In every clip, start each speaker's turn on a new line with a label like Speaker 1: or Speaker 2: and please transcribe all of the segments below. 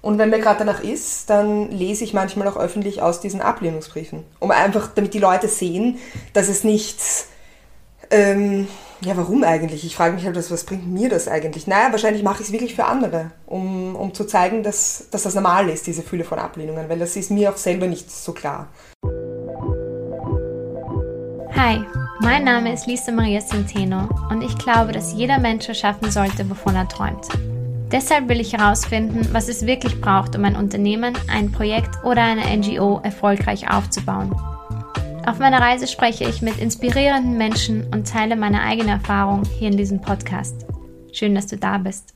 Speaker 1: Und wenn mir gerade danach ist, dann lese ich manchmal auch öffentlich aus diesen Ablehnungsbriefen. Um einfach, damit die Leute sehen, dass es nichts, ähm, ja, warum eigentlich? Ich frage mich halt, was, bringt mir das eigentlich? Naja, wahrscheinlich mache ich es wirklich für andere, um, um zu zeigen, dass, dass das normal ist, diese Fülle von Ablehnungen, weil das ist mir auch selber nicht so klar.
Speaker 2: Hi, mein Name ist Lisa Maria Centeno und ich glaube, dass jeder Mensch erschaffen sollte, wovon er träumt. Deshalb will ich herausfinden, was es wirklich braucht, um ein Unternehmen, ein Projekt oder eine NGO erfolgreich aufzubauen. Auf meiner Reise spreche ich mit inspirierenden Menschen und teile meine eigene Erfahrung hier in diesem Podcast. Schön, dass du da bist.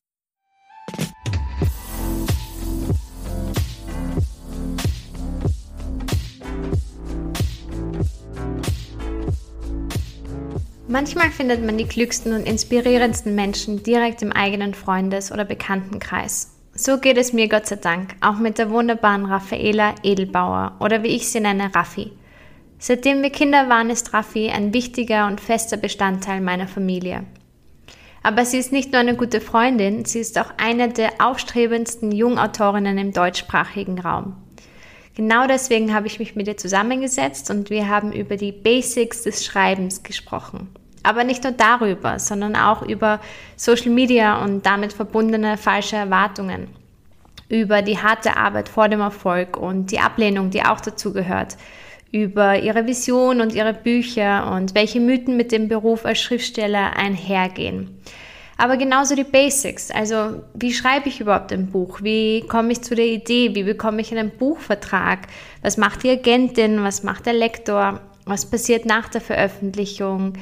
Speaker 2: Manchmal findet man die klügsten und inspirierendsten Menschen direkt im eigenen Freundes- oder Bekanntenkreis. So geht es mir Gott sei Dank auch mit der wunderbaren Raffaela Edelbauer oder wie ich sie nenne, Raffi. Seitdem wir Kinder waren, ist Raffi ein wichtiger und fester Bestandteil meiner Familie. Aber sie ist nicht nur eine gute Freundin, sie ist auch eine der aufstrebendsten Jungautorinnen im deutschsprachigen Raum. Genau deswegen habe ich mich mit ihr zusammengesetzt und wir haben über die Basics des Schreibens gesprochen. Aber nicht nur darüber, sondern auch über Social Media und damit verbundene falsche Erwartungen. Über die harte Arbeit vor dem Erfolg und die Ablehnung, die auch dazu gehört. Über ihre Vision und ihre Bücher und welche Mythen mit dem Beruf als Schriftsteller einhergehen. Aber genauso die Basics. Also, wie schreibe ich überhaupt ein Buch? Wie komme ich zu der Idee? Wie bekomme ich einen Buchvertrag? Was macht die Agentin? Was macht der Lektor? Was passiert nach der Veröffentlichung?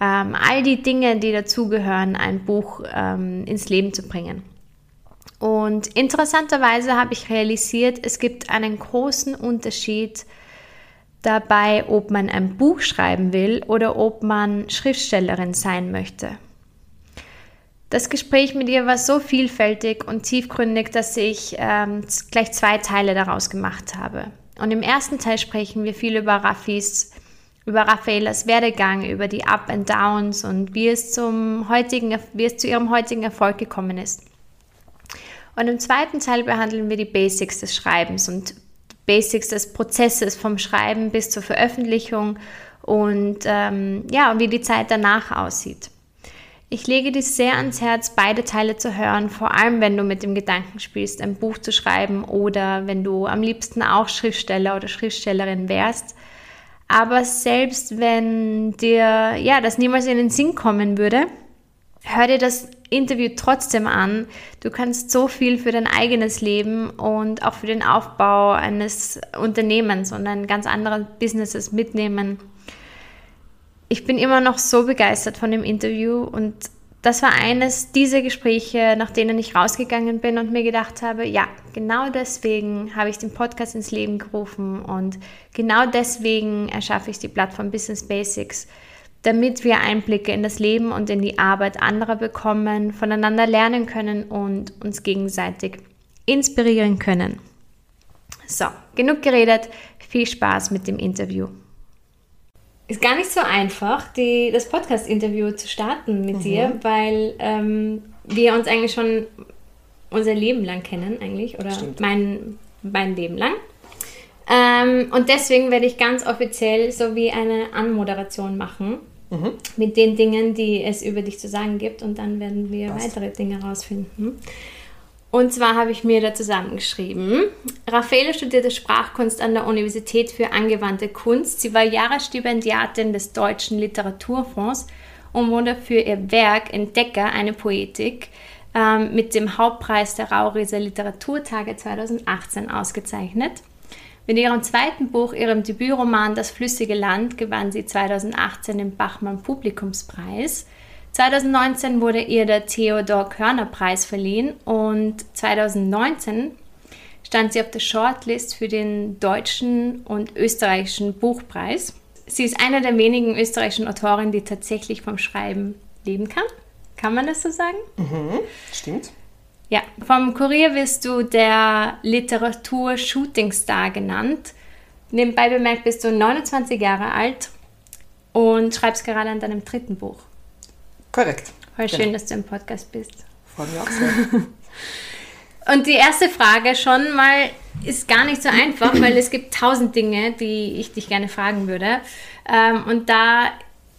Speaker 2: Ähm, all die Dinge, die dazugehören, ein Buch ähm, ins Leben zu bringen. Und interessanterweise habe ich realisiert, es gibt einen großen Unterschied dabei, ob man ein Buch schreiben will oder ob man Schriftstellerin sein möchte. Das Gespräch mit ihr war so vielfältig und tiefgründig, dass ich ähm, gleich zwei Teile daraus gemacht habe. Und im ersten Teil sprechen wir viel über Raffis über Raffaelas Werdegang, über die Up and Downs und wie es, zum heutigen, wie es zu ihrem heutigen Erfolg gekommen ist. Und im zweiten Teil behandeln wir die Basics des Schreibens und Basics des Prozesses vom Schreiben bis zur Veröffentlichung und ähm, ja, wie die Zeit danach aussieht. Ich lege dir sehr ans Herz, beide Teile zu hören, vor allem wenn du mit dem Gedanken spielst, ein Buch zu schreiben oder wenn du am liebsten auch Schriftsteller oder Schriftstellerin wärst aber selbst wenn dir ja das niemals in den Sinn kommen würde, hör dir das Interview trotzdem an. Du kannst so viel für dein eigenes Leben und auch für den Aufbau eines Unternehmens und ein ganz anderes Businesses mitnehmen. Ich bin immer noch so begeistert von dem Interview und das war eines dieser Gespräche, nach denen ich rausgegangen bin und mir gedacht habe, ja, genau deswegen habe ich den Podcast ins Leben gerufen und genau deswegen erschaffe ich die Plattform Business Basics, damit wir Einblicke in das Leben und in die Arbeit anderer bekommen, voneinander lernen können und uns gegenseitig inspirieren können. So, genug geredet, viel Spaß mit dem Interview ist gar nicht so einfach, die, das Podcast-Interview zu starten mit mhm. dir, weil ähm, wir uns eigentlich schon unser Leben lang kennen, eigentlich, oder mein, mein Leben lang. Ähm, und deswegen werde ich ganz offiziell so wie eine Anmoderation machen mhm. mit den Dingen, die es über dich zu sagen gibt, und dann werden wir Passt. weitere Dinge herausfinden. Und zwar habe ich mir da zusammengeschrieben. Raffaele studierte Sprachkunst an der Universität für angewandte Kunst. Sie war Jahresstipendiatin des Deutschen Literaturfonds und wurde für ihr Werk Entdecker eine Poetik ähm, mit dem Hauptpreis der Rauriser Literaturtage 2018 ausgezeichnet. Mit ihrem zweiten Buch, ihrem Debütroman Das flüssige Land, gewann sie 2018 den Bachmann Publikumspreis. 2019 wurde ihr der Theodor Körner Preis verliehen und 2019 stand sie auf der Shortlist für den deutschen und österreichischen Buchpreis. Sie ist eine der wenigen österreichischen Autorinnen, die tatsächlich vom Schreiben leben kann. Kann man das so sagen?
Speaker 1: Mhm, stimmt.
Speaker 2: Ja, vom Kurier wirst du der Literatur-Shootingstar genannt. Nebenbei bemerkt bist du 29 Jahre alt und schreibst gerade an deinem dritten Buch.
Speaker 1: Korrekt.
Speaker 2: Voll schön, genau. dass du im Podcast bist.
Speaker 1: Freue mich auch sehr.
Speaker 2: Und die erste Frage schon mal ist gar nicht so einfach, weil es gibt tausend Dinge, die ich dich gerne fragen würde. Ähm, und da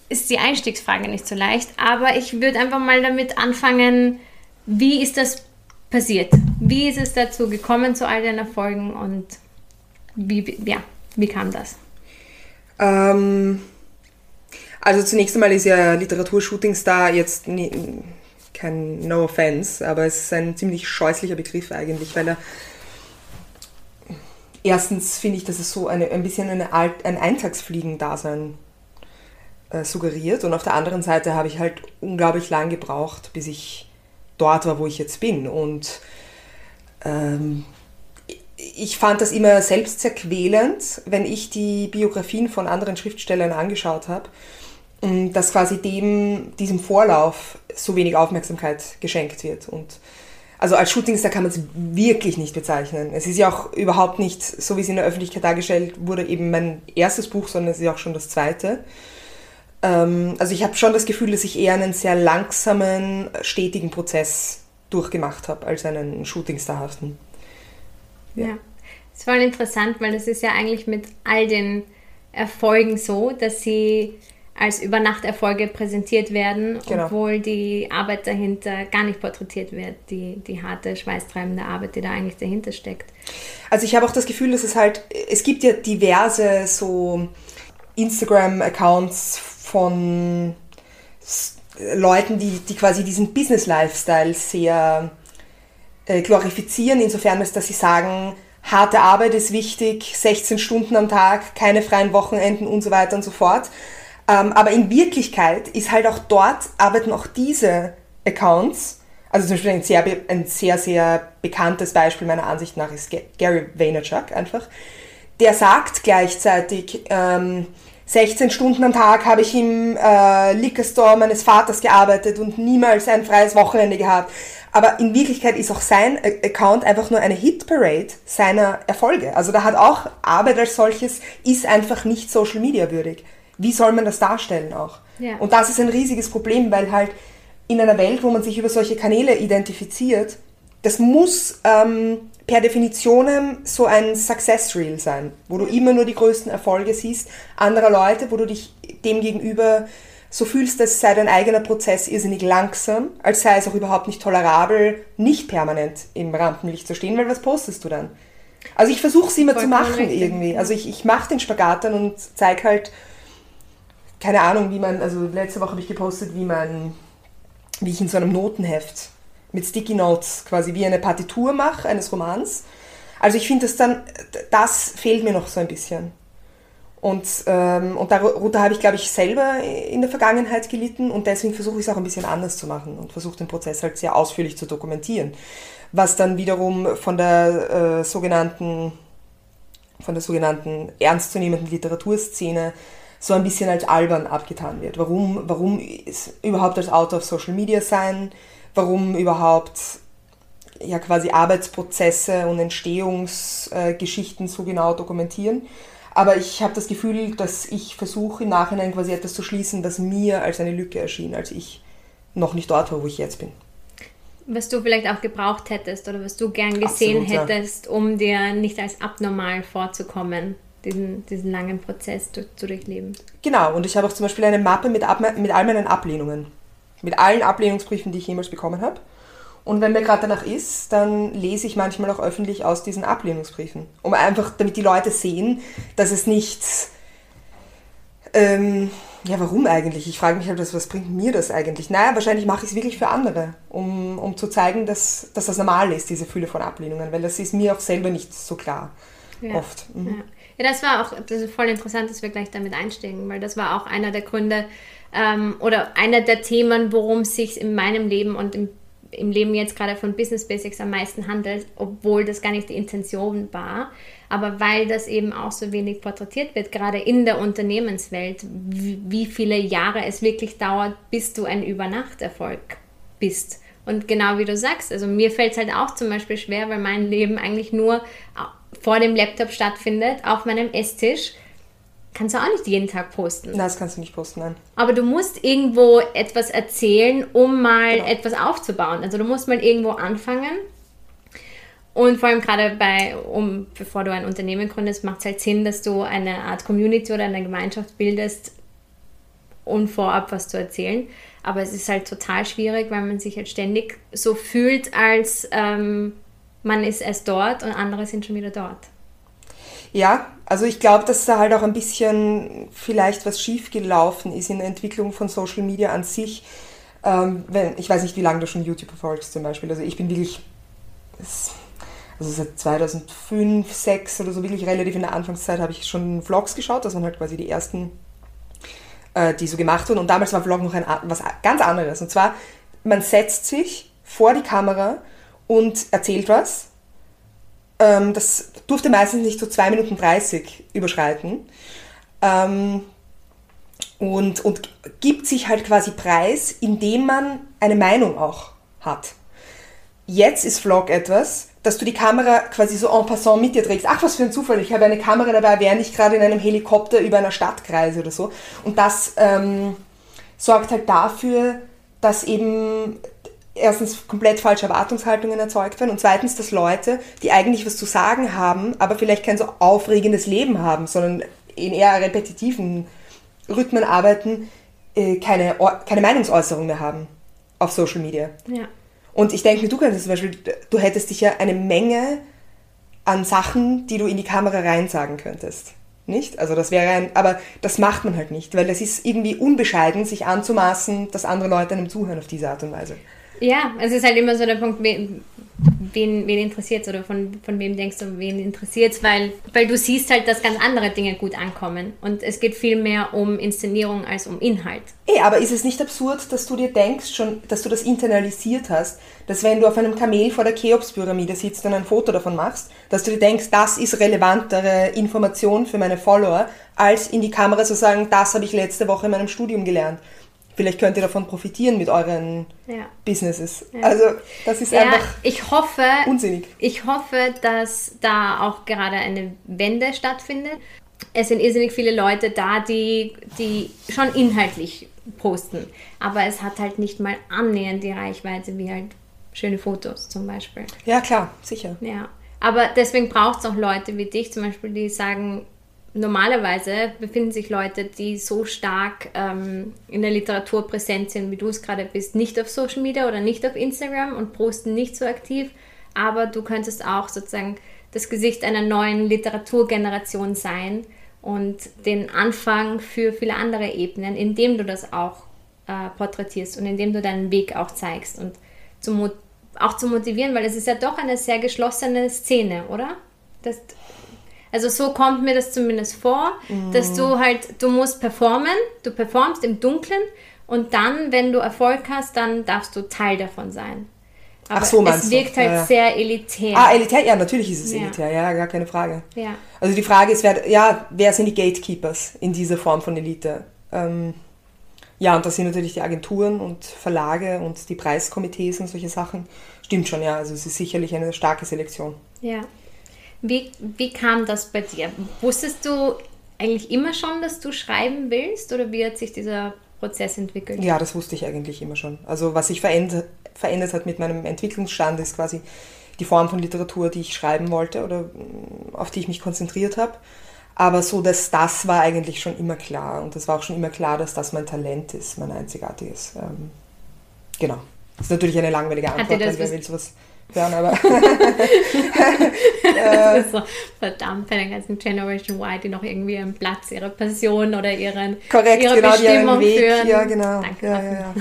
Speaker 2: ist die Einstiegsfrage nicht so leicht. Aber ich würde einfach mal damit anfangen, wie ist das passiert? Wie ist es dazu gekommen zu all deinen Erfolgen und wie, ja, wie kam das?
Speaker 1: Ähm, also zunächst einmal ist ja Literaturshootingstar jetzt nie, kein No Offense, aber es ist ein ziemlich scheußlicher Begriff eigentlich, weil er erstens finde ich, dass es so eine, ein bisschen eine Alt, ein Eintagsfliegen-Dasein äh, suggeriert und auf der anderen Seite habe ich halt unglaublich lang gebraucht, bis ich dort war, wo ich jetzt bin und ähm, ich fand das immer selbst sehr wenn ich die Biografien von anderen Schriftstellern angeschaut habe, dass quasi dem, diesem Vorlauf so wenig Aufmerksamkeit geschenkt wird. Und also als Shootingstar kann man es wirklich nicht bezeichnen. Es ist ja auch überhaupt nicht, so wie es in der Öffentlichkeit dargestellt wurde, eben mein erstes Buch, sondern es ist ja auch schon das zweite. Ähm, also ich habe schon das Gefühl, dass ich eher einen sehr langsamen, stetigen Prozess durchgemacht habe, als einen Shootingstarhaften.
Speaker 2: Ja. ja. Das war interessant, weil das ist ja eigentlich mit all den Erfolgen so, dass sie als Übernachterfolge präsentiert werden, genau. obwohl die Arbeit dahinter gar nicht porträtiert wird, die, die harte, schweißtreibende Arbeit, die da eigentlich dahinter steckt.
Speaker 1: Also ich habe auch das Gefühl, dass es halt, es gibt ja diverse so Instagram-Accounts von Leuten, die, die quasi diesen Business-Lifestyle sehr äh, glorifizieren, insofern als dass sie sagen, harte Arbeit ist wichtig, 16 Stunden am Tag, keine freien Wochenenden und so weiter und so fort. Ähm, aber in Wirklichkeit ist halt auch dort, arbeiten auch diese Accounts, also zum Beispiel ein sehr, ein sehr, sehr bekanntes Beispiel meiner Ansicht nach ist Gary Vaynerchuk einfach, der sagt gleichzeitig, ähm, 16 Stunden am Tag habe ich im äh, Liquor Store meines Vaters gearbeitet und niemals ein freies Wochenende gehabt. Aber in Wirklichkeit ist auch sein Account einfach nur eine Hitparade seiner Erfolge. Also da hat auch Arbeit als solches, ist einfach nicht Social Media würdig. Wie soll man das darstellen auch? Ja. Und das ist ein riesiges Problem, weil halt in einer Welt, wo man sich über solche Kanäle identifiziert, das muss ähm, per Definition so ein Success Reel sein, wo du immer nur die größten Erfolge siehst anderer Leute, wo du dich dem gegenüber so fühlst, dass sei dein eigener Prozess irrsinnig langsam, als sei es auch überhaupt nicht tolerabel, nicht permanent im Rampenlicht zu stehen, weil was postest du dann? Also ich versuche es immer zu machen irgendwie. Also ich, ich mache den Spagat dann und zeige halt, keine Ahnung, wie man, also letzte Woche habe ich gepostet, wie man, wie ich in so einem Notenheft mit Sticky Notes quasi wie eine Partitur mache eines Romans. Also ich finde das dann, das fehlt mir noch so ein bisschen. Und, ähm, und darunter habe ich, glaube ich, selber in der Vergangenheit gelitten und deswegen versuche ich es auch ein bisschen anders zu machen und versuche den Prozess halt sehr ausführlich zu dokumentieren. Was dann wiederum von der äh, sogenannten von der sogenannten ernstzunehmenden Literaturszene so ein bisschen als albern abgetan wird. Warum, warum überhaupt als Autor auf Social Media sein? warum überhaupt ja quasi Arbeitsprozesse und Entstehungsgeschichten so genau dokumentieren. Aber ich habe das Gefühl, dass ich versuche im Nachhinein quasi etwas zu schließen, das mir als eine Lücke erschien, als ich noch nicht dort war, wo ich jetzt bin.
Speaker 2: Was du vielleicht auch gebraucht hättest oder was du gern gesehen Absolut, hättest, ja. um dir nicht als abnormal vorzukommen, diesen, diesen langen Prozess zu durchleben.
Speaker 1: Genau, und ich habe auch zum Beispiel eine Mappe mit, mit all meinen Ablehnungen. Mit allen Ablehnungsbriefen, die ich jemals bekommen habe. Und wenn mir gerade danach ist, dann lese ich manchmal auch öffentlich aus diesen Ablehnungsbriefen. Um einfach, damit die Leute sehen, dass es nichts. Ähm, ja, warum eigentlich? Ich frage mich halt, was, was bringt mir das eigentlich? Naja, wahrscheinlich mache ich es wirklich für andere, um, um zu zeigen, dass, dass das normal ist, diese Fülle von Ablehnungen, weil das ist mir auch selber nicht so klar. Ja. Oft.
Speaker 2: Mhm. Ja. Ja, das war auch das voll interessant, dass wir gleich damit einsteigen, weil das war auch einer der Gründe, ähm, oder einer der Themen, worum es sich in meinem Leben und im, im Leben jetzt gerade von Business Basics am meisten handelt, obwohl das gar nicht die Intention war. Aber weil das eben auch so wenig porträtiert wird, gerade in der Unternehmenswelt, wie viele Jahre es wirklich dauert, bis du ein Übernachterfolg bist. Und genau wie du sagst, also mir fällt es halt auch zum Beispiel schwer, weil mein Leben eigentlich nur vor dem Laptop stattfindet, auf meinem Esstisch kannst du auch nicht jeden Tag posten.
Speaker 1: Nein, das kannst du nicht posten, nein.
Speaker 2: Aber du musst irgendwo etwas erzählen, um mal genau. etwas aufzubauen. Also du musst mal irgendwo anfangen. Und vor allem gerade bei, um, bevor du ein Unternehmen gründest, macht es halt Sinn, dass du eine Art Community oder eine Gemeinschaft bildest und vorab was zu erzählen. Aber es ist halt total schwierig, weil man sich halt ständig so fühlt, als ähm, man ist erst dort und andere sind schon wieder dort.
Speaker 1: Ja, also ich glaube, dass da halt auch ein bisschen vielleicht was schiefgelaufen ist in der Entwicklung von Social Media an sich. Ähm, wenn, ich weiß nicht, wie lange du schon YouTube verfolgst zum Beispiel. Also ich bin wirklich, also seit 2005, 2006 oder so wirklich relativ in der Anfangszeit habe ich schon Vlogs geschaut. Das waren halt quasi die ersten, äh, die so gemacht wurden. Und damals war Vlog noch ein, was ganz anderes. Und zwar, man setzt sich vor die Kamera und erzählt was ähm, das durfte meistens nicht so 2 Minuten 30 überschreiten. Ähm, und, und gibt sich halt quasi preis, indem man eine Meinung auch hat. Jetzt ist Vlog etwas, dass du die Kamera quasi so en passant mit dir trägst. Ach, was für ein Zufall, ich habe eine Kamera dabei, während ich gerade in einem Helikopter über einer Stadt kreise oder so. Und das ähm, sorgt halt dafür, dass eben erstens komplett falsche Erwartungshaltungen erzeugt werden und zweitens, dass Leute, die eigentlich was zu sagen haben, aber vielleicht kein so aufregendes Leben haben, sondern in eher repetitiven Rhythmen arbeiten, äh, keine, keine Meinungsäußerung mehr haben auf Social Media.
Speaker 2: Ja.
Speaker 1: Und ich denke du könntest zum Beispiel, du hättest dich ja eine Menge an Sachen, die du in die Kamera reinsagen könntest. Nicht? Also das wäre ein, aber das macht man halt nicht, weil das ist irgendwie unbescheiden, sich anzumaßen, dass andere Leute einem zuhören auf diese Art und Weise.
Speaker 2: Ja, es ist halt immer so der Punkt, wen, wen, interessiert es oder von, von wem denkst du, wen interessiert es, weil, weil du siehst halt, dass ganz andere Dinge gut ankommen. Und es geht viel mehr um Inszenierung als um Inhalt.
Speaker 1: Ey, aber ist es nicht absurd, dass du dir denkst, schon, dass du das internalisiert hast, dass wenn du auf einem Kamel vor der Cheops-Pyramide sitzt und ein Foto davon machst, dass du dir denkst, das ist relevantere Information für meine Follower, als in die Kamera zu sagen, das habe ich letzte Woche in meinem Studium gelernt vielleicht könnt ihr davon profitieren mit euren ja. Businesses. Ja. Also das ist ja, einfach
Speaker 2: ich hoffe,
Speaker 1: unsinnig.
Speaker 2: Ich hoffe, dass da auch gerade eine Wende stattfindet. Es sind irrsinnig viele Leute da, die, die schon inhaltlich posten. Aber es hat halt nicht mal annähernd die Reichweite wie halt schöne Fotos zum Beispiel.
Speaker 1: Ja, klar, sicher.
Speaker 2: Ja. Aber deswegen braucht es auch Leute wie dich zum Beispiel, die sagen, normalerweise befinden sich Leute, die so stark ähm, in der Literatur präsent sind, wie du es gerade bist, nicht auf Social Media oder nicht auf Instagram und posten nicht so aktiv, aber du könntest auch sozusagen das Gesicht einer neuen Literaturgeneration sein und den Anfang für viele andere Ebenen, indem du das auch äh, porträtierst und indem du deinen Weg auch zeigst und zu auch zu motivieren, weil es ist ja doch eine sehr geschlossene Szene, oder? Das, also so kommt mir das zumindest vor, mhm. dass du halt, du musst performen, du performst im Dunkeln und dann, wenn du Erfolg hast, dann darfst du Teil davon sein. Aber Ach so, es wirkt du? halt ja. sehr elitär.
Speaker 1: Ah, elitär? Ja, natürlich ist es ja. elitär, ja, gar keine Frage. Ja. Also die Frage ist, wer, ja, wer sind die Gatekeepers in dieser Form von Elite? Ähm, ja, und das sind natürlich die Agenturen und Verlage und die Preiskomitees und solche Sachen. Stimmt schon, ja, also es ist sicherlich eine starke Selektion.
Speaker 2: Ja. Wie, wie kam das bei dir? Wusstest du eigentlich immer schon, dass du schreiben willst oder wie hat sich dieser Prozess entwickelt?
Speaker 1: Ja, das wusste ich eigentlich immer schon. Also was sich verändert, verändert hat mit meinem Entwicklungsstand ist quasi die Form von Literatur, die ich schreiben wollte oder mm, auf die ich mich konzentriert habe. Aber so, dass das war eigentlich schon immer klar. Und es war auch schon immer klar, dass das mein Talent ist, mein einzigartiges. Ähm, genau. Das ist natürlich eine langweilige Antwort, weil wer will sowas hören, aber.
Speaker 2: das ist so verdammt bei der ganzen Generation Y, die noch irgendwie ihren Platz, ihre Passion oder ihren,
Speaker 1: Korrekt,
Speaker 2: ihre
Speaker 1: genau,
Speaker 2: Bestimmung
Speaker 1: Weg,
Speaker 2: führen.
Speaker 1: Ja, genau.
Speaker 2: Danke.
Speaker 1: Ja, ja, ja.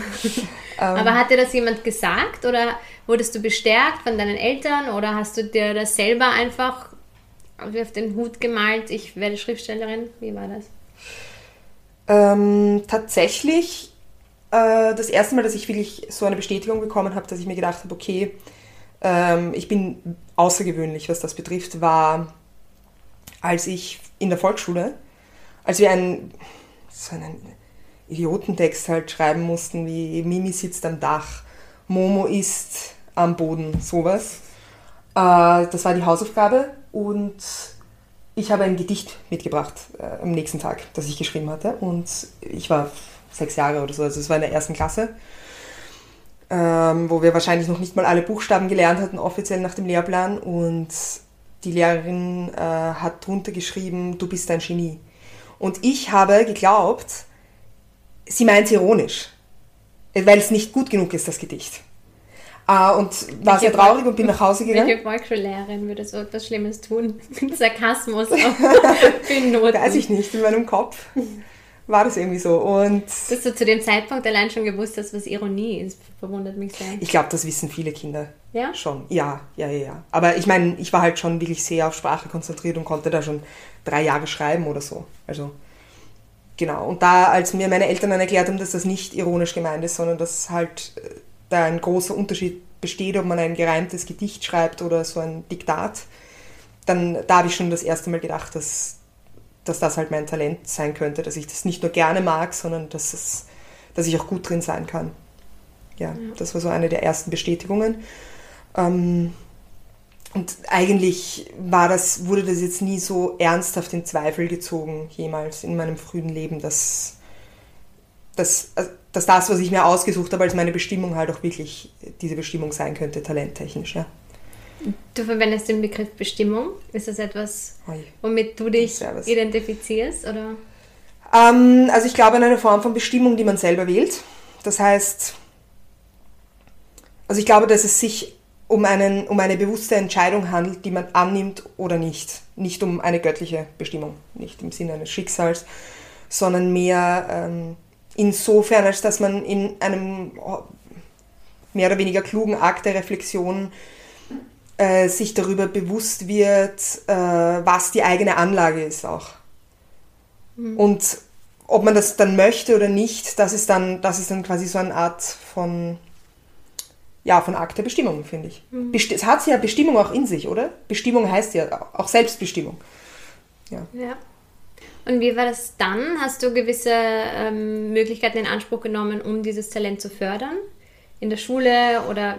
Speaker 2: aber hat dir das jemand gesagt oder wurdest du bestärkt von deinen Eltern oder hast du dir das selber einfach auf den Hut gemalt, ich werde Schriftstellerin? Wie war das?
Speaker 1: Ähm, tatsächlich äh, das erste Mal, dass ich wirklich so eine Bestätigung bekommen habe, dass ich mir gedacht habe, okay, ähm, ich bin außergewöhnlich, was das betrifft, war, als ich in der Volksschule, als wir einen, so einen Idiotentext halt schreiben mussten, wie Mimi sitzt am Dach, Momo ist am Boden, sowas. Äh, das war die Hausaufgabe und ich habe ein Gedicht mitgebracht äh, am nächsten Tag, das ich geschrieben hatte. Und ich war sechs Jahre oder so, also es war in der ersten Klasse. Ähm, wo wir wahrscheinlich noch nicht mal alle Buchstaben gelernt hatten, offiziell nach dem Lehrplan. Und die Lehrerin äh, hat drunter geschrieben, du bist ein Genie. Und ich habe geglaubt, sie meint es ironisch, weil es nicht gut genug ist, das Gedicht. Uh, und war sehr traurig und bin nach Hause gegangen.
Speaker 2: Welche Volksschullehrerin würde so etwas Schlimmes tun? Sarkasmus auf
Speaker 1: Noten. Weiß ich nicht, in meinem Kopf war das irgendwie so. Und
Speaker 2: Dass du zu dem Zeitpunkt allein schon gewusst hast, was Ironie ist, verwundert mich sehr.
Speaker 1: Ich glaube, das wissen viele Kinder.
Speaker 2: Ja?
Speaker 1: Schon. Ja, ja, ja, ja. Aber ich meine, ich war halt schon wirklich sehr auf Sprache konzentriert und konnte da schon drei Jahre schreiben oder so. Also, genau. Und da, als mir meine Eltern dann erklärt haben, dass das nicht ironisch gemeint ist, sondern dass halt äh, da ein großer Unterschied besteht, ob man ein gereimtes Gedicht schreibt oder so ein Diktat, dann da habe ich schon das erste Mal gedacht, dass, dass das halt mein Talent sein könnte, dass ich das nicht nur gerne mag, sondern dass, es, dass ich auch gut drin sein kann. Ja, ja. das war so eine der ersten Bestätigungen. Ähm, und eigentlich war das, wurde das jetzt nie so ernsthaft in Zweifel gezogen, jemals in meinem frühen Leben, dass, dass, dass das, was ich mir ausgesucht habe als meine Bestimmung, halt auch wirklich diese Bestimmung sein könnte, talenttechnisch. Ja.
Speaker 2: Du verwendest den Begriff Bestimmung. Ist das etwas, womit du dich identifizierst? Oder?
Speaker 1: Ähm, also ich glaube an eine Form von Bestimmung, die man selber wählt. Das heißt, also ich glaube, dass es sich um, einen, um eine bewusste Entscheidung handelt, die man annimmt oder nicht. Nicht um eine göttliche Bestimmung, nicht im Sinne eines Schicksals, sondern mehr ähm, insofern, als dass man in einem mehr oder weniger klugen Akt der Reflexion äh, sich darüber bewusst wird, äh, was die eigene Anlage ist auch. Mhm. Und ob man das dann möchte oder nicht, das ist dann, das ist dann quasi so eine Art von, ja, von Akt der Bestimmung, finde ich. Mhm. es hat ja Bestimmung auch in sich, oder? Bestimmung heißt ja auch Selbstbestimmung.
Speaker 2: Ja. ja. Und wie war das dann? Hast du gewisse ähm, Möglichkeiten in Anspruch genommen, um dieses Talent zu fördern? In der Schule oder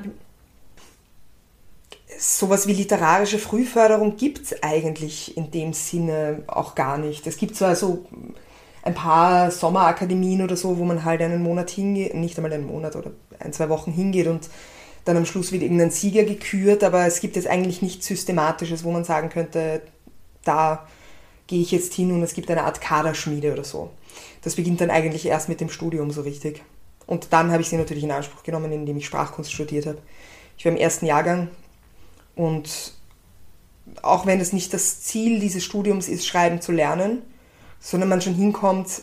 Speaker 1: sowas wie literarische Frühförderung gibt es eigentlich in dem Sinne auch gar nicht. Es gibt zwar so ein paar Sommerakademien oder so, wo man halt einen Monat hingeht, nicht einmal einen Monat oder ein, zwei Wochen hingeht und dann am Schluss wird irgendein Sieger gekürt, aber es gibt jetzt eigentlich nichts Systematisches, wo man sagen könnte, da gehe ich jetzt hin und es gibt eine Art Kaderschmiede oder so. Das beginnt dann eigentlich erst mit dem Studium so richtig. Und dann habe ich sie natürlich in Anspruch genommen, indem ich Sprachkunst studiert habe. Ich war im ersten Jahrgang und auch wenn es nicht das Ziel dieses Studiums ist, schreiben zu lernen, sondern man schon hinkommt,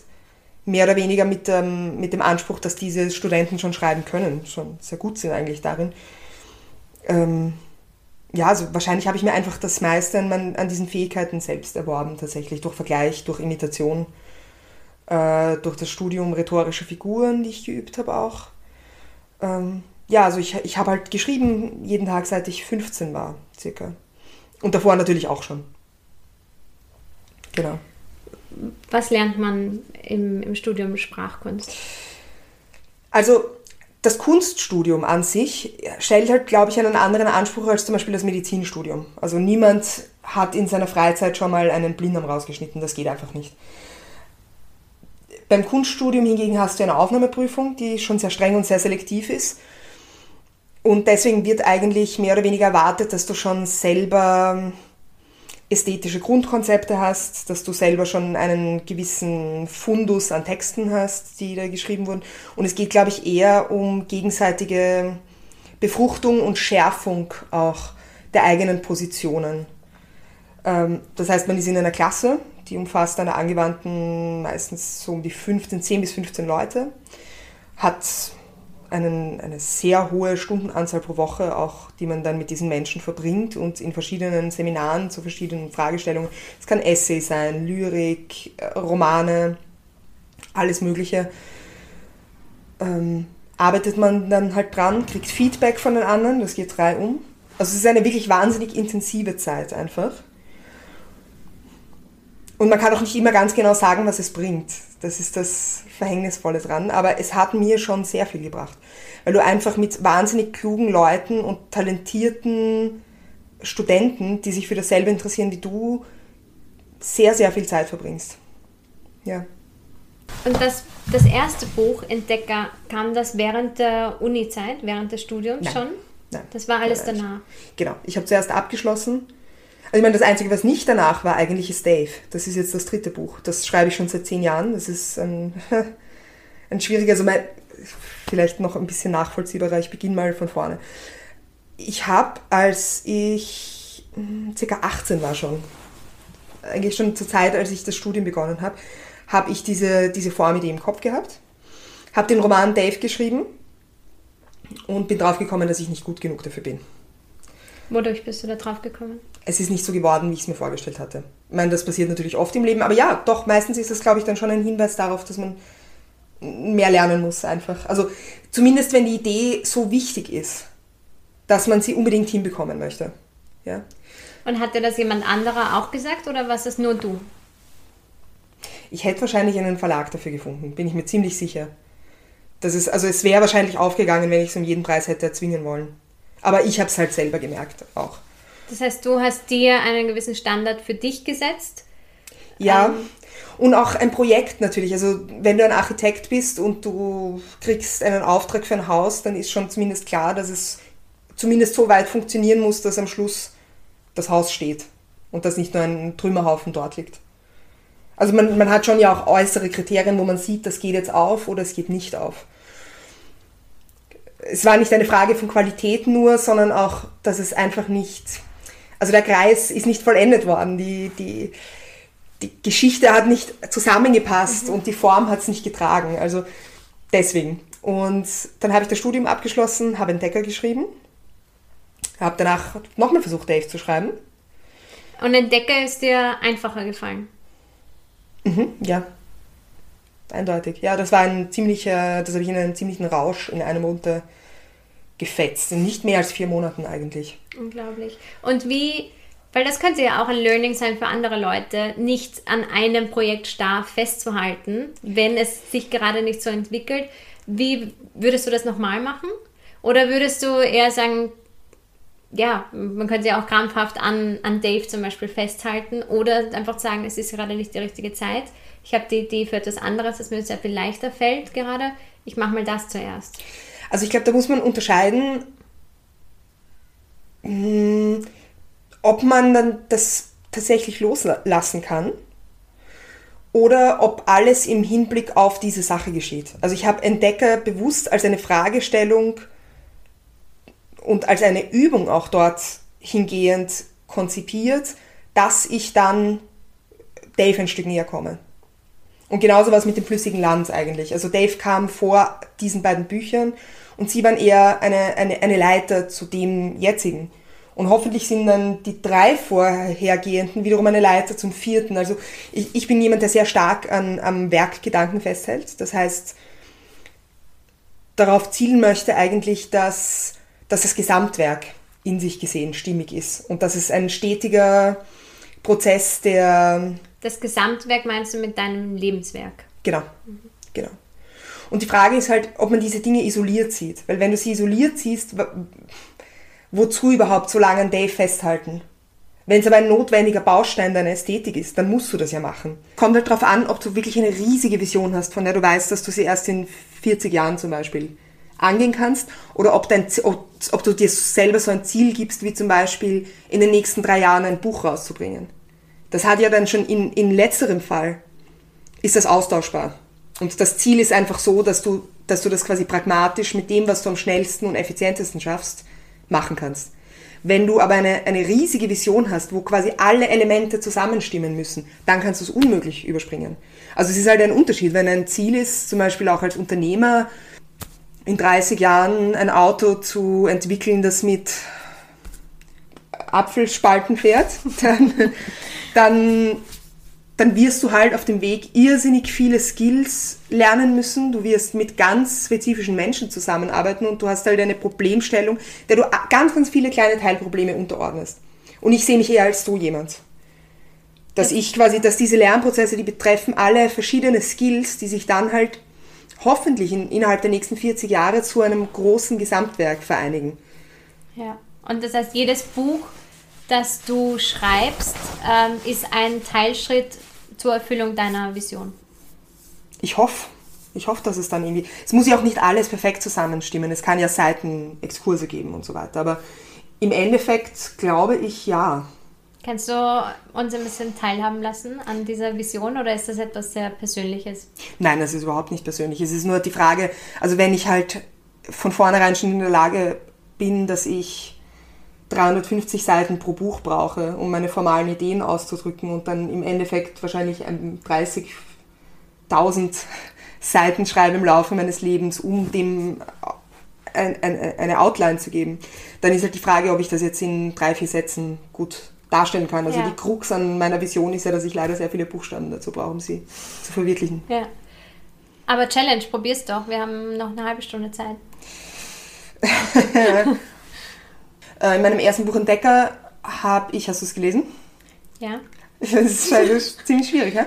Speaker 1: mehr oder weniger mit dem, mit dem Anspruch, dass diese Studenten schon schreiben können, schon sehr gut sind eigentlich darin. Ähm, ja, also wahrscheinlich habe ich mir einfach das meiste an, an diesen Fähigkeiten selbst erworben, tatsächlich durch Vergleich, durch Imitation, äh, durch das Studium rhetorische Figuren, die ich geübt habe auch. Ähm, ja, also ich, ich habe halt geschrieben jeden Tag, seit ich 15 war, circa. Und davor natürlich auch schon. Genau.
Speaker 2: Was lernt man im, im Studium Sprachkunst?
Speaker 1: Also das Kunststudium an sich stellt halt, glaube ich, einen anderen Anspruch als zum Beispiel das Medizinstudium. Also niemand hat in seiner Freizeit schon mal einen Blinddarm rausgeschnitten, das geht einfach nicht. Beim Kunststudium hingegen hast du eine Aufnahmeprüfung, die schon sehr streng und sehr selektiv ist. Und deswegen wird eigentlich mehr oder weniger erwartet, dass du schon selber ästhetische Grundkonzepte hast, dass du selber schon einen gewissen Fundus an Texten hast, die da geschrieben wurden. Und es geht, glaube ich, eher um gegenseitige Befruchtung und Schärfung auch der eigenen Positionen. Ähm, das heißt, man ist in einer Klasse, die umfasst eine angewandten meistens so um die 15, 10 bis 15 Leute, hat einen, eine sehr hohe Stundenanzahl pro Woche, auch die man dann mit diesen Menschen verbringt und in verschiedenen Seminaren zu verschiedenen Fragestellungen. Es kann Essay sein, Lyrik, äh, Romane, alles Mögliche. Ähm, arbeitet man dann halt dran, kriegt Feedback von den anderen, das geht drei um. Also es ist eine wirklich wahnsinnig intensive Zeit einfach. Und man kann auch nicht immer ganz genau sagen, was es bringt. Das ist das Verhängnisvolle dran. Aber es hat mir schon sehr viel gebracht. Weil du einfach mit wahnsinnig klugen Leuten und talentierten Studenten, die sich für dasselbe interessieren wie du, sehr, sehr viel Zeit verbringst. Ja.
Speaker 2: Und das, das erste Buch, Entdecker, kam das während der Uni-Zeit, während des Studiums
Speaker 1: Nein.
Speaker 2: schon?
Speaker 1: Nein.
Speaker 2: Das war alles danach.
Speaker 1: Genau. Ich habe zuerst abgeschlossen. Also ich meine, das Einzige, was nicht danach war, eigentlich ist Dave. Das ist jetzt das dritte Buch. Das schreibe ich schon seit zehn Jahren. Das ist ein, ein schwieriger, also mein, vielleicht noch ein bisschen nachvollziehbarer. Ich beginne mal von vorne. Ich habe, als ich hm, circa 18 war schon, eigentlich schon zur Zeit, als ich das Studium begonnen habe, habe ich diese, diese Formidee im Kopf gehabt, habe den Roman Dave geschrieben und bin drauf gekommen, dass ich nicht gut genug dafür bin.
Speaker 2: Wodurch bist du da drauf gekommen?
Speaker 1: Es ist nicht so geworden, wie ich es mir vorgestellt hatte. Ich meine, das passiert natürlich oft im Leben, aber ja, doch, meistens ist das, glaube ich, dann schon ein Hinweis darauf, dass man mehr lernen muss einfach. Also zumindest, wenn die Idee so wichtig ist, dass man sie unbedingt hinbekommen möchte. Ja?
Speaker 2: Und hat dir das jemand anderer auch gesagt oder was ist nur du?
Speaker 1: Ich hätte wahrscheinlich einen Verlag dafür gefunden, bin ich mir ziemlich sicher. Das ist, also es wäre wahrscheinlich aufgegangen, wenn ich es um jeden Preis hätte erzwingen wollen. Aber ich habe es halt selber gemerkt auch.
Speaker 2: Das heißt, du hast dir einen gewissen Standard für dich gesetzt.
Speaker 1: Ja,
Speaker 2: Ähm.
Speaker 1: und auch ein Projekt natürlich. Also wenn du ein Architekt bist und du kriegst einen Auftrag für ein Haus, dann ist schon zumindest klar, dass es zumindest so weit funktionieren muss, dass am Schluss das Haus steht und dass nicht nur ein Trümmerhaufen dort liegt. Also man, man hat schon ja auch äußere Kriterien, wo man sieht, das geht jetzt auf oder es geht nicht auf. Es war nicht eine Frage von Qualität nur, sondern auch, dass es einfach nicht, also der Kreis ist nicht vollendet worden. Die, die, die Geschichte hat nicht zusammengepasst und die Form hat es nicht getragen. Also deswegen. Und dann habe ich das Studium abgeschlossen, habe Entdecker geschrieben, habe danach nochmal versucht, Dave zu schreiben.
Speaker 2: Und Entdecker ist dir einfacher gefallen.
Speaker 1: Mhm, ja. Eindeutig. Ja, das war ein ziemlicher, das habe ich in einen ziemlichen Rausch in einem runter gefetzt. In nicht mehr als vier Monaten eigentlich.
Speaker 2: Unglaublich. Und wie, weil das könnte ja auch ein Learning sein für andere Leute, nicht an einem Projekt starr festzuhalten, wenn es sich gerade nicht so entwickelt. Wie würdest du das nochmal machen? Oder würdest du eher sagen, ja, man könnte ja auch krampfhaft an, an Dave zum Beispiel festhalten oder einfach sagen, es ist gerade nicht die richtige Zeit. Ich habe die Idee für etwas anderes, das mir sehr viel leichter fällt gerade. Ich mache mal das zuerst.
Speaker 1: Also ich glaube, da muss man unterscheiden, mh, ob man dann das tatsächlich loslassen kann oder ob alles im Hinblick auf diese Sache geschieht. Also ich habe Entdecker bewusst als eine Fragestellung und als eine Übung auch dort hingehend konzipiert, dass ich dann Dave ein Stück näher komme. Und genauso war es mit dem flüssigen Land eigentlich. Also Dave kam vor diesen beiden Büchern und sie waren eher eine, eine, eine Leiter zu dem jetzigen. Und hoffentlich sind dann die drei vorhergehenden wiederum eine Leiter zum vierten. Also ich, ich bin jemand, der sehr stark an, am Werkgedanken festhält. Das heißt, darauf zielen möchte eigentlich, dass, dass das Gesamtwerk in sich gesehen stimmig ist und dass es ein stetiger Prozess der
Speaker 2: Das Gesamtwerk meinst du mit deinem Lebenswerk?
Speaker 1: Genau, genau. Und die Frage ist halt, ob man diese Dinge isoliert sieht. Weil wenn du sie isoliert siehst, wozu überhaupt so lange an Dave festhalten? Wenn es aber ein notwendiger Baustein deiner Ästhetik ist, dann musst du das ja machen. Kommt halt darauf an, ob du wirklich eine riesige Vision hast, von der du weißt, dass du sie erst in 40 Jahren zum Beispiel angehen kannst, oder ob, dein, ob du dir selber so ein Ziel gibst, wie zum Beispiel in den nächsten drei Jahren ein Buch rauszubringen. Das hat ja dann schon in, in letzterem Fall ist das austauschbar. Und das Ziel ist einfach so, dass du, dass du das quasi pragmatisch mit dem, was du am schnellsten und effizientesten schaffst, machen kannst. Wenn du aber eine, eine riesige Vision hast, wo quasi alle Elemente zusammenstimmen müssen, dann kannst du es unmöglich überspringen. Also es ist halt ein Unterschied, wenn ein Ziel ist, zum Beispiel auch als Unternehmer, in 30 Jahren ein Auto zu entwickeln, das mit Apfelspalten fährt, dann, dann, dann wirst du halt auf dem Weg irrsinnig viele Skills lernen müssen. Du wirst mit ganz spezifischen Menschen zusammenarbeiten und du hast halt eine Problemstellung, der du ganz, ganz viele kleine Teilprobleme unterordnest. Und ich sehe mich eher als so jemand. Dass ich quasi, dass diese Lernprozesse, die betreffen alle verschiedene Skills, die sich dann halt hoffentlich in, innerhalb der nächsten 40 Jahre zu einem großen Gesamtwerk vereinigen.
Speaker 2: Ja. Und das heißt, jedes Buch, das du schreibst, ähm, ist ein Teilschritt zur Erfüllung deiner Vision.
Speaker 1: ich hoffe, ich hoffe, dass es dann irgendwie. Es muss ja auch nicht alles perfekt zusammenstimmen. Es kann ja Seitenexkurse geben und so weiter. Aber im Endeffekt glaube ich ja.
Speaker 2: Kannst du uns ein bisschen teilhaben lassen an dieser Vision oder ist das etwas sehr Persönliches?
Speaker 1: Nein, das ist überhaupt nicht persönlich. Es ist nur die Frage, also wenn ich halt von vornherein schon in der Lage bin, dass ich 350 Seiten pro Buch brauche, um meine formalen Ideen auszudrücken und dann im Endeffekt wahrscheinlich 30.000 Seiten schreibe im Laufe meines Lebens, um dem ein, ein, eine Outline zu geben, dann ist halt die Frage, ob ich das jetzt in drei, vier Sätzen gut darstellen kann. Also ja. die Krux an meiner Vision ist ja, dass ich leider sehr viele Buchstaben dazu brauche, um sie zu verwirklichen.
Speaker 2: Ja. Aber Challenge, probier's doch. Wir haben noch eine halbe Stunde Zeit.
Speaker 1: Äh, in meinem ersten Buch Entdecker habe ich, hast du es gelesen?
Speaker 2: Ja.
Speaker 1: Das ist ziemlich schwierig, ja?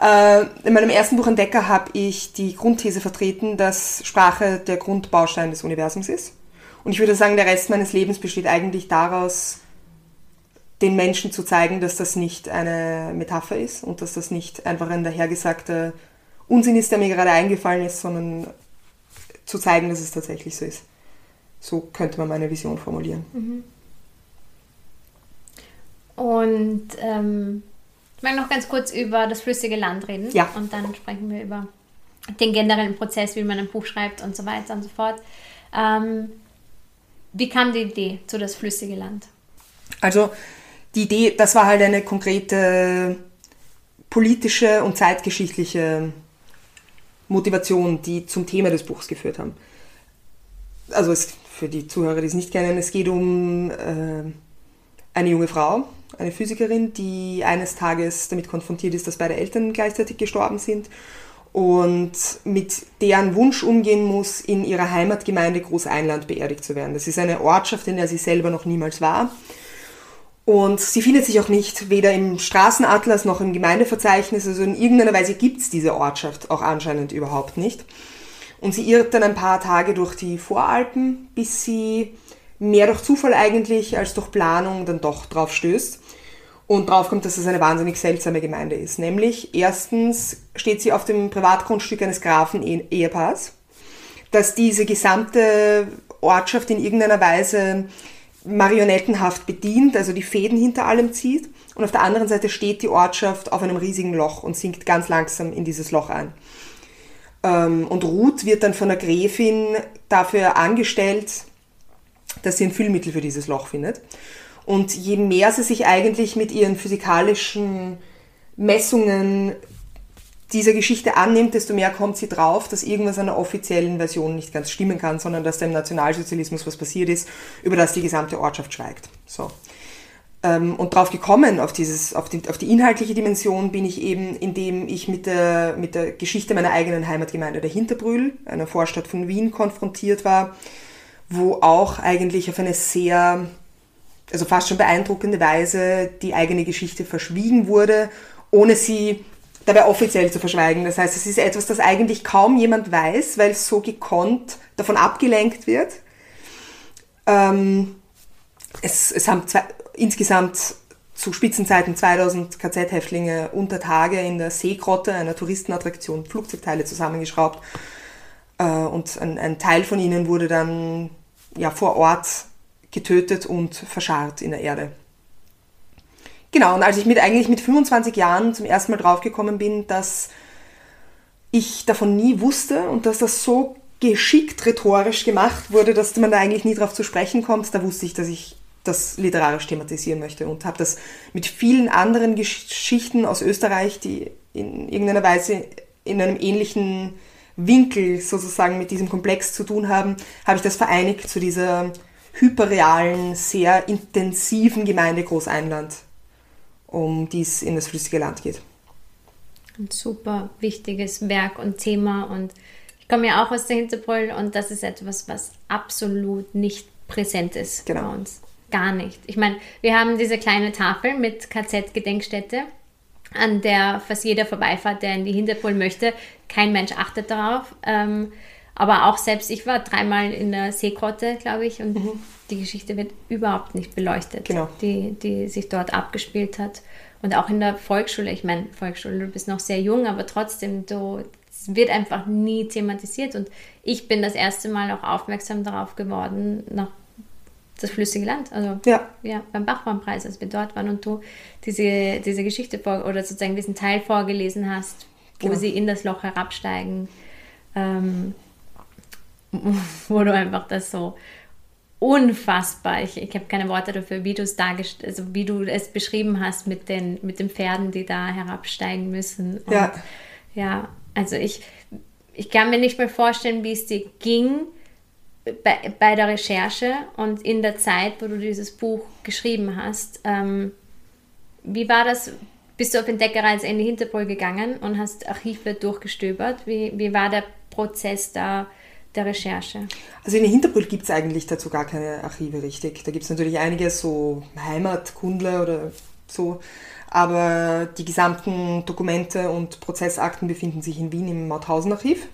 Speaker 1: Äh, in meinem ersten Buch Entdecker habe ich die Grundthese vertreten, dass Sprache der Grundbaustein des Universums ist. Und ich würde sagen, der Rest meines Lebens besteht eigentlich daraus, den Menschen zu zeigen, dass das nicht eine Metapher ist und dass das nicht einfach ein dahergesagter Unsinn ist, der mir gerade eingefallen ist, sondern zu zeigen, dass es tatsächlich so ist. So könnte man meine Vision formulieren.
Speaker 2: Mhm. Und ähm, ich mag noch ganz kurz über das flüssige Land reden.
Speaker 1: Ja.
Speaker 2: Und dann sprechen wir über den generellen Prozess, wie man ein Buch schreibt und so weiter und so fort. Ähm, wie kam die Idee zu das flüssige Land?
Speaker 1: Also die Idee, das war halt eine konkrete politische und zeitgeschichtliche Motivation, die zum Thema des Buchs geführt haben. Also es, für die Zuhörer, die es nicht kennen, es geht um äh, eine junge Frau, eine Physikerin, die eines Tages damit konfrontiert ist, dass beide Eltern gleichzeitig gestorben sind und mit deren Wunsch umgehen muss, in ihrer Heimatgemeinde Großeinland beerdigt zu werden. Das ist eine Ortschaft, in der sie selber noch niemals war. Und sie findet sich auch nicht weder im Straßenatlas noch im Gemeindeverzeichnis. Also in irgendeiner Weise gibt es diese Ortschaft auch anscheinend überhaupt nicht. Und sie irrt dann ein paar Tage durch die Voralpen, bis sie mehr durch Zufall eigentlich als durch Planung dann doch drauf stößt und drauf kommt, dass es eine wahnsinnig seltsame Gemeinde ist. Nämlich, erstens steht sie auf dem Privatgrundstück eines Grafen-Ehepaars, dass diese gesamte Ortschaft in irgendeiner Weise marionettenhaft bedient, also die Fäden hinter allem zieht. Und auf der anderen Seite steht die Ortschaft auf einem riesigen Loch und sinkt ganz langsam in dieses Loch ein. Ähm, und Ruth wird dann von der Gräfin dafür angestellt, dass sie ein Füllmittel für dieses Loch findet. Und je mehr sie sich eigentlich mit ihren physikalischen Messungen dieser Geschichte annimmt, desto mehr kommt sie drauf, dass irgendwas an der offiziellen Version nicht ganz stimmen kann, sondern dass da im Nationalsozialismus was passiert ist, über das die gesamte Ortschaft schweigt. So. Ähm, und drauf gekommen, auf, dieses, auf, die, auf die inhaltliche Dimension, bin ich eben, indem ich mit der, mit der Geschichte meiner eigenen Heimatgemeinde, der Hinterbrühl, einer Vorstadt von Wien, konfrontiert war, wo auch eigentlich auf eine sehr, also fast schon beeindruckende Weise die eigene Geschichte verschwiegen wurde, ohne sie dabei offiziell zu verschweigen. Das heißt, es ist etwas, das eigentlich kaum jemand weiß, weil es so gekonnt davon abgelenkt wird. Ähm, es, es haben zwei, insgesamt zu Spitzenzeiten 2000 KZ-Häftlinge unter Tage in der Seegrotte, einer Touristenattraktion, Flugzeugteile zusammengeschraubt. Äh, und ein, ein, Teil von ihnen wurde dann ja, vor Ort getötet und verscharrt in der Erde. Genau, und als ich mit eigentlich mit 25 Jahren zum ersten Mal draufgekommen bin, dass ich davon nie wusste und dass das so geschickt rhetorisch gemacht wurde, dass man da eigentlich nie drauf zu sprechen kommt, da wusste ich, dass ich das literarisch thematisieren möchte und habe das mit vielen anderen Geschichten aus Österreich, die in irgendeiner Weise in einem ähnlichen Winkel sozusagen mit diesem Komplex zu tun haben, habe ich das vereinigt zu dieser hyperrealen, sehr intensiven Gemeinde Großeinland, um die es in das flüssige Land geht.
Speaker 2: Ein super wichtiges Werk und Thema und ich komme ja auch aus der Hinterbrüll und das ist etwas, was absolut nicht präsent ist
Speaker 1: genau.
Speaker 2: bei uns. Gar nicht. Ich meine, wir haben diese kleine Tafel mit KZ-Gedenkstätte, an der fast jeder vorbeifahrt, der in die Hinterpol möchte. Kein Mensch achtet darauf. Ähm, aber auch selbst ich war dreimal in der Seegrotte, glaube ich, und mhm. die Geschichte wird überhaupt nicht beleuchtet,
Speaker 1: genau.
Speaker 2: die, die sich dort abgespielt hat. Und auch in der Volksschule, ich meine, Volksschule, du bist noch sehr jung, aber trotzdem, du es wird einfach nie thematisiert. Und ich bin das erste Mal auch aufmerksam darauf geworden, nach das flüssige Land, also ja. Ja, beim Bachbahnpreis, als wir dort waren und du diese, diese Geschichte vor, oder sozusagen diesen Teil vorgelesen hast, wo genau. sie in das Loch herabsteigen, ähm, wo du einfach das so unfassbar, ich, ich habe keine Worte dafür, wie du es dargestellt, also wie du es beschrieben hast mit den, mit den Pferden, die da herabsteigen müssen. Und, ja. Ja, also ich, ich kann mir nicht mehr vorstellen, wie es dir ging bei, bei der Recherche und in der Zeit, wo du dieses Buch geschrieben hast. Ähm, wie war das? Bist du auf Entdeckerreise in die Hinterpol gegangen und hast Archive durchgestöbert? Wie, wie war der Prozess da der Recherche?
Speaker 1: Also in der Hinterpol gibt es eigentlich dazu gar keine Archive richtig. Da gibt es natürlich einige so Heimatkundler oder so, aber die gesamten Dokumente und Prozessakten befinden sich in Wien im Mauthausen-Archiv.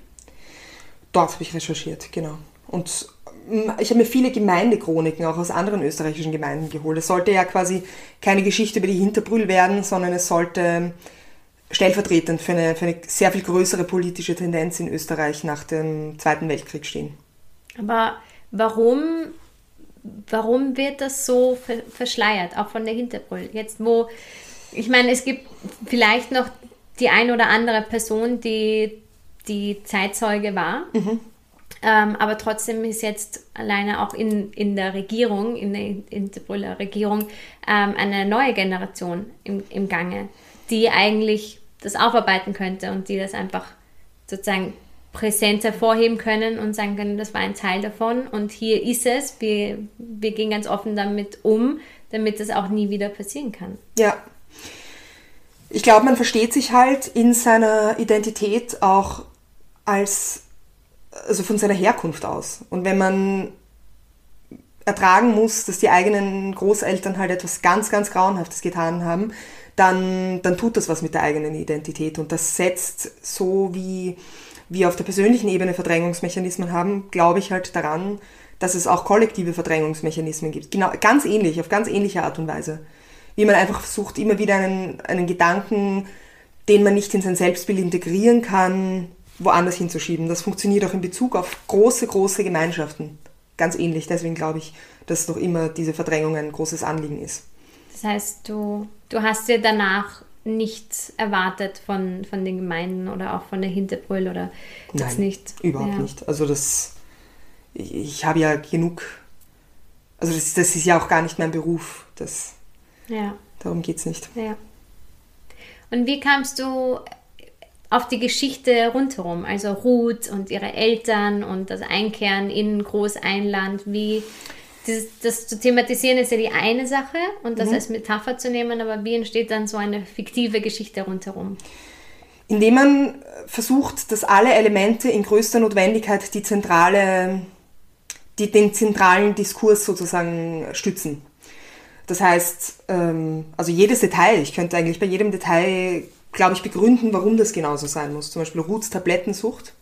Speaker 1: Dort habe ich recherchiert, genau. Und mm, ich habe mir viele Gemeindechroniken auch aus anderen österreichischen Gemeinden geholt. Es sollte ja quasi keine Geschichte über die Hinterbrühl werden, sondern es sollte stellvertretend für eine, für eine sehr viel größere politische Tendenz in Österreich nach dem Zweiten Weltkrieg stehen.
Speaker 2: Aber warum, warum wird das so verschleiert, auch von der Hinterbrühl? Jetzt, wo, ich meine, es gibt vielleicht noch die ein oder andere Person, die die Zeitzeuge war. Mhm. Ähm, aber trotzdem ist jetzt alleine auch in, in der Regierung, in der Interpoler Regierung, ähm, eine neue Generation im, im Gange, die eigentlich das aufarbeiten könnte und die das einfach sozusagen präsent hervorheben können und sagen können, das war ein Teil davon und hier ist es, wir, wir gehen ganz offen damit um, damit das auch nie wieder passieren kann.
Speaker 1: Ja. Ich glaube, man versteht sich halt in seiner Identität auch als also von seiner Herkunft aus. Und wenn man ertragen muss, dass die eigenen Großeltern halt etwas ganz, ganz Grauenhaftes getan haben, dann, dann tut das was mit der eigenen Identität. Und das setzt so wie wir auf der persönlichen Ebene Verdrängungsmechanismen haben, glaube ich halt daran, dass es auch kollektive Verdrängungsmechanismen gibt. Genau, ganz ähnlich, auf ganz ähnliche Art und Weise. Wie man einfach versucht, immer wieder einen, einen Gedanken, den man nicht in sein Selbstbild integrieren kann, woanders hinzuschieben. Das funktioniert auch in Bezug auf große, große Gemeinschaften. Ganz ähnlich. Deswegen glaube ich, dass doch immer diese Verdrängung ein großes Anliegen ist.
Speaker 2: Das heißt, du, du hast dir danach nichts erwartet von, von den Gemeinden oder auch von der Hinterbrüll oder
Speaker 1: das nicht? Überhaupt ja. nicht. Also das, ich, ich habe ja genug, also das, das ist ja auch gar nicht mein Beruf. Das, ja. Darum geht es nicht.
Speaker 2: Ja. Und wie kamst du auf die Geschichte rundherum, also Ruth und ihre Eltern und das Einkehren in Großeinland, wie das, das, zu thematisieren ist ja die eine Sache und das mhm. als Metapher zu nehmen, aber wie entsteht dann so eine fiktive Geschichte rundherum?
Speaker 1: Indem man versucht, dass alle Elemente in größter Notwendigkeit die zentrale, die, den zentralen Diskurs sozusagen stützen. Das heißt, ähm, also jedes Detail, ich könnte eigentlich bei jedem Detail glaube ich, begründen, warum das genauso sein muss. Zum Beispiel Ruths Tablettensucht,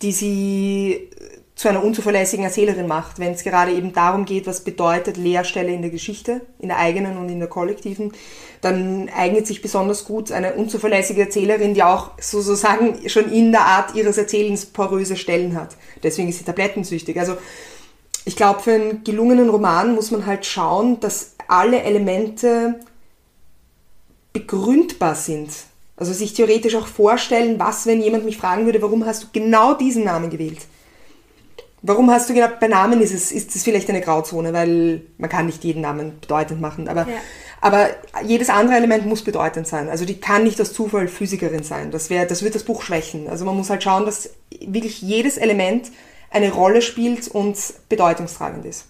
Speaker 1: die sie zu einer unzuverlässigen Erzählerin macht, wenn es gerade eben darum geht, was bedeutet Leerstelle in der Geschichte, in der eigenen und in der kollektiven, dann eignet sich besonders gut eine unzuverlässige Erzählerin, die auch sozusagen schon in der Art ihres Erzählens poröse Stellen hat. Deswegen ist sie tablettensüchtig. Also ich glaube, für einen gelungenen Roman muss man halt schauen, dass alle Elemente begründbar sind. Also sich theoretisch auch vorstellen, was, wenn jemand mich fragen würde, warum hast du genau diesen Namen gewählt? Warum hast du genau, bei Namen ist es, ist es vielleicht eine Grauzone, weil man kann nicht jeden Namen bedeutend machen, aber, ja. aber jedes andere Element muss bedeutend sein. Also die kann nicht aus Zufall Physikerin sein. Das, wär, das wird das Buch schwächen. Also man muss halt schauen, dass wirklich jedes Element eine Rolle spielt und bedeutungstragend ist.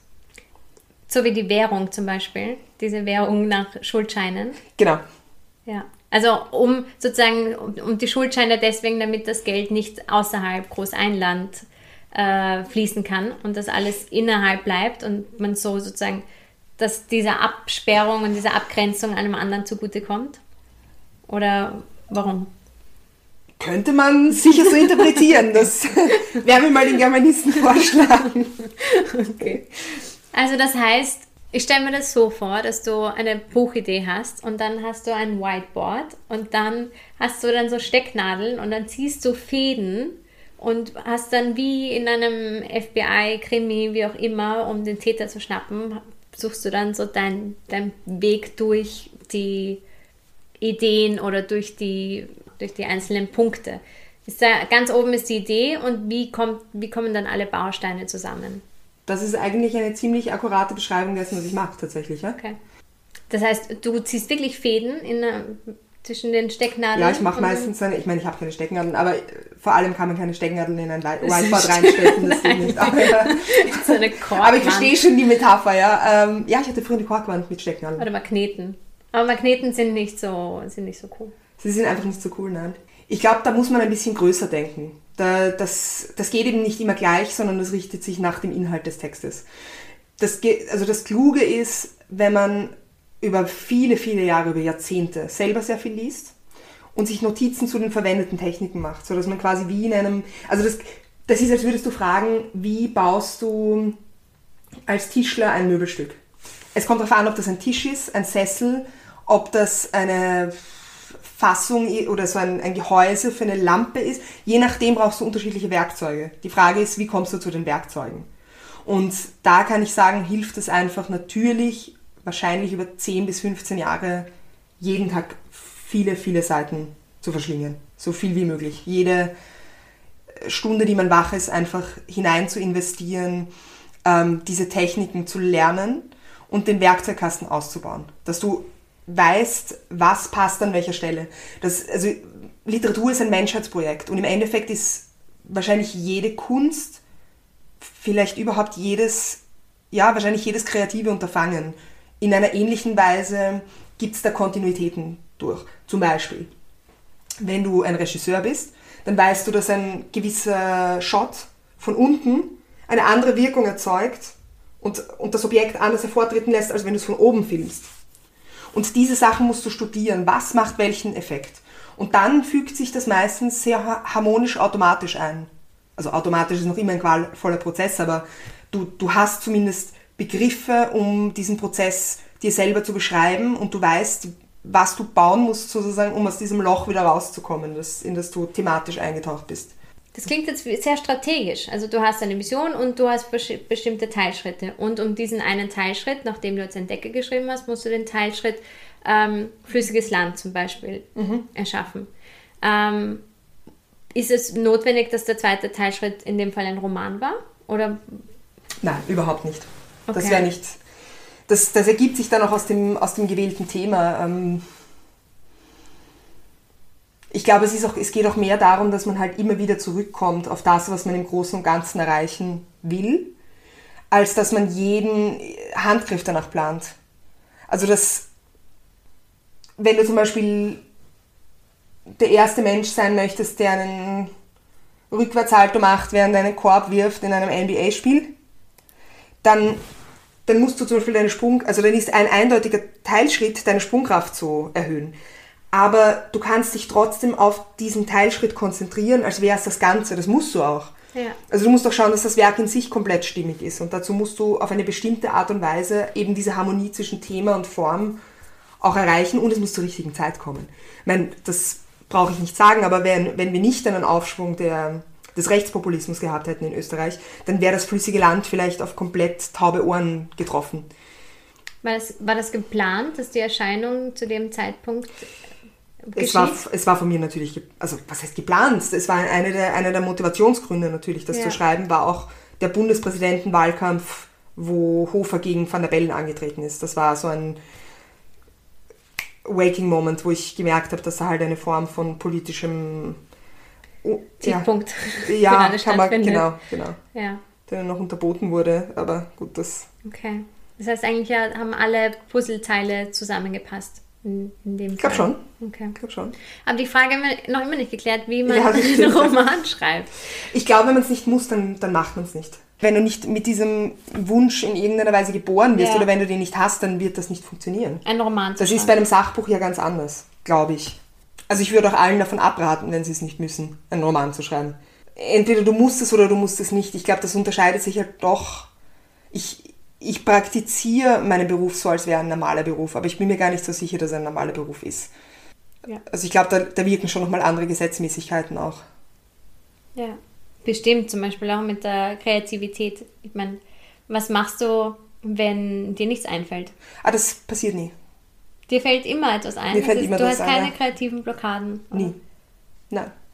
Speaker 2: So wie die Währung zum Beispiel, diese Währung nach Schuldscheinen.
Speaker 1: Genau.
Speaker 2: Ja. Also um sozusagen um die Schuldscheine deswegen, damit das Geld nicht außerhalb Großeinland äh, fließen kann und das alles innerhalb bleibt und man so sozusagen, dass diese Absperrung und diese Abgrenzung einem anderen zugutekommt? Oder warum?
Speaker 1: Könnte man sicher so interpretieren. Das werden wir mal den Germanisten vorschlagen.
Speaker 2: Okay. Also das heißt, Ich stelle mir das so vor, dass du eine Buchidee hast und dann hast du ein Whiteboard und dann hast du dann so Stecknadeln und dann ziehst du Fäden und hast dann wie in einem FBI-Krimi, wie auch immer, um den Täter zu schnappen, suchst du dann so deinen dein Weg durch die Ideen oder durch die, durch die einzelnen Punkte. Ist da, ganz oben ist die Idee und wie, kommt, wie kommen dann alle Bausteine zusammen?
Speaker 1: Das ist eigentlich eine ziemlich akkurate Beschreibung dessen, was ich mache tatsächlich. Ja?
Speaker 2: Okay. Das heißt, du ziehst wirklich Fäden in, zwischen den Stecknadeln?
Speaker 1: Ja, ich mache meistens eine, ich meine, ich habe keine Stecknadeln, aber vor allem kann man keine Stecknadeln in ein Whiteboard reinstecken, das geht nicht. Aber, so eine aber ich verstehe schon die Metapher, ja. Ähm, ja, ich hatte früher eine Korkwand mit Stecknadeln.
Speaker 2: Oder Magneten. Aber Magneten sind nicht so, sind nicht so cool.
Speaker 1: Sie sind einfach nicht so cool, nein. Ich glaube, da muss man ein bisschen größer denken. Da, das, das geht eben nicht immer gleich, sondern das richtet sich nach dem Inhalt des Textes. Das, also das Kluge ist, wenn man über viele, viele Jahre, über Jahrzehnte selber sehr viel liest und sich Notizen zu den verwendeten Techniken macht, sodass man quasi wie in einem, also das, das ist, als würdest du fragen, wie baust du als Tischler ein Möbelstück? Es kommt darauf an, ob das ein Tisch ist, ein Sessel, ob das eine Fassung oder so ein, ein Gehäuse für eine Lampe ist. Je nachdem brauchst du unterschiedliche Werkzeuge. Die Frage ist, wie kommst du zu den Werkzeugen? Und da kann ich sagen, hilft es einfach natürlich, wahrscheinlich über 10 bis 15 Jahre, jeden Tag viele, viele Seiten zu verschlingen. So viel wie möglich. Jede Stunde, die man wach ist, einfach hinein zu investieren, ähm, diese Techniken zu lernen und den Werkzeugkasten auszubauen. Dass du weißt, was passt an welcher Stelle. Das, also Literatur ist ein Menschheitsprojekt und im Endeffekt ist wahrscheinlich jede Kunst, vielleicht überhaupt jedes, ja, wahrscheinlich jedes kreative Unterfangen in einer ähnlichen Weise gibt es da Kontinuitäten durch. Zum Beispiel, wenn du ein Regisseur bist, dann weißt du, dass ein gewisser Shot von unten eine andere Wirkung erzeugt und, und das Objekt anders hervortreten lässt, als wenn du es von oben filmst. Und diese Sachen musst du studieren. Was macht welchen Effekt? Und dann fügt sich das meistens sehr harmonisch automatisch ein. Also automatisch ist noch immer ein qualvoller Prozess, aber du, du hast zumindest Begriffe, um diesen Prozess dir selber zu beschreiben und du weißt, was du bauen musst, sozusagen, um aus diesem Loch wieder rauszukommen, das, in das du thematisch eingetaucht bist.
Speaker 2: Das klingt jetzt sehr strategisch. Also du hast eine Vision und du hast bestimmte Teilschritte. Und um diesen einen Teilschritt, nachdem du jetzt Entdecker geschrieben hast, musst du den Teilschritt ähm, flüssiges Land zum Beispiel mhm. erschaffen. Ähm, ist es notwendig, dass der zweite Teilschritt in dem Fall ein Roman war? Oder?
Speaker 1: Nein, überhaupt nicht. Okay. Das wäre nicht. Das, das ergibt sich dann auch aus dem, aus dem gewählten Thema. Ähm, ich glaube, es, ist auch, es geht auch mehr darum, dass man halt immer wieder zurückkommt auf das, was man im Großen und Ganzen erreichen will, als dass man jeden Handgriff danach plant. Also dass, wenn du zum Beispiel der erste Mensch sein möchtest, der einen Rückwärtshalter macht, während er einen Korb wirft in einem NBA-Spiel, dann, dann musst du zum Beispiel deinen Sprung, also dann ist ein eindeutiger Teilschritt, deine Sprungkraft zu erhöhen aber du kannst dich trotzdem auf diesen Teilschritt konzentrieren, als wäre es das Ganze. Das musst du auch. Ja. Also du musst auch schauen, dass das Werk in sich komplett stimmig ist. Und dazu musst du auf eine bestimmte Art und Weise eben diese Harmonie zwischen Thema und Form auch erreichen und es muss zur richtigen Zeit kommen. Ich meine, das brauche ich nicht sagen, aber wenn, wenn wir nicht einen Aufschwung der, des Rechtspopulismus gehabt hätten in Österreich, dann wäre das flüssige Land vielleicht auf komplett taube Ohren getroffen.
Speaker 2: War das, war das geplant, dass die Erscheinung zu dem Zeitpunkt
Speaker 1: es war, es war von mir natürlich, also was heißt geplant? Es war eine der, einer der Motivationsgründe natürlich, das ja. zu schreiben, war auch der Bundespräsidentenwahlkampf, wo Hofer gegen Van der Bellen angetreten ist. Das war so ein Waking Moment, wo ich gemerkt habe, dass da halt eine Form von politischem
Speaker 2: Tiefpunkt
Speaker 1: ja, ja kann man, genau, genau. Ja. Der noch unterboten wurde, aber gut, das.
Speaker 2: Okay. Das heißt, eigentlich haben alle Puzzleteile zusammengepasst
Speaker 1: in, in dem Ich glaube schon.
Speaker 2: Okay.
Speaker 1: Ich glaube schon.
Speaker 2: Aber die Frage haben wir noch immer nicht geklärt, wie man ja, einen Roman schreibt.
Speaker 1: Ich glaube, wenn man es nicht muss, dann, dann macht man es nicht. Wenn du nicht mit diesem Wunsch in irgendeiner Weise geboren wirst ja. oder wenn du den nicht hast, dann wird das nicht funktionieren.
Speaker 2: Ein Roman
Speaker 1: zu Das ist bei einem Sachbuch ja ganz anders, glaube ich. Also ich würde auch allen davon abraten, wenn sie es nicht müssen, einen Roman zu schreiben. Entweder du musst es oder du musst es nicht. Ich glaube, das unterscheidet sich halt doch. Ich, ich praktiziere meinen Beruf so, als wäre ein normaler Beruf, aber ich bin mir gar nicht so sicher, dass er ein normaler Beruf ist.
Speaker 2: Ja.
Speaker 1: Also ich glaube, da, da wirken schon nochmal andere Gesetzmäßigkeiten auch.
Speaker 2: Ja, bestimmt, zum Beispiel auch mit der Kreativität. Ich meine, was machst du, wenn dir nichts einfällt?
Speaker 1: Ah, das passiert nie.
Speaker 2: Dir fällt immer etwas ein.
Speaker 1: Mir fällt
Speaker 2: das
Speaker 1: immer
Speaker 2: du hast
Speaker 1: ein,
Speaker 2: keine
Speaker 1: ja.
Speaker 2: kreativen Blockaden. oder?
Speaker 1: Nie. Nein.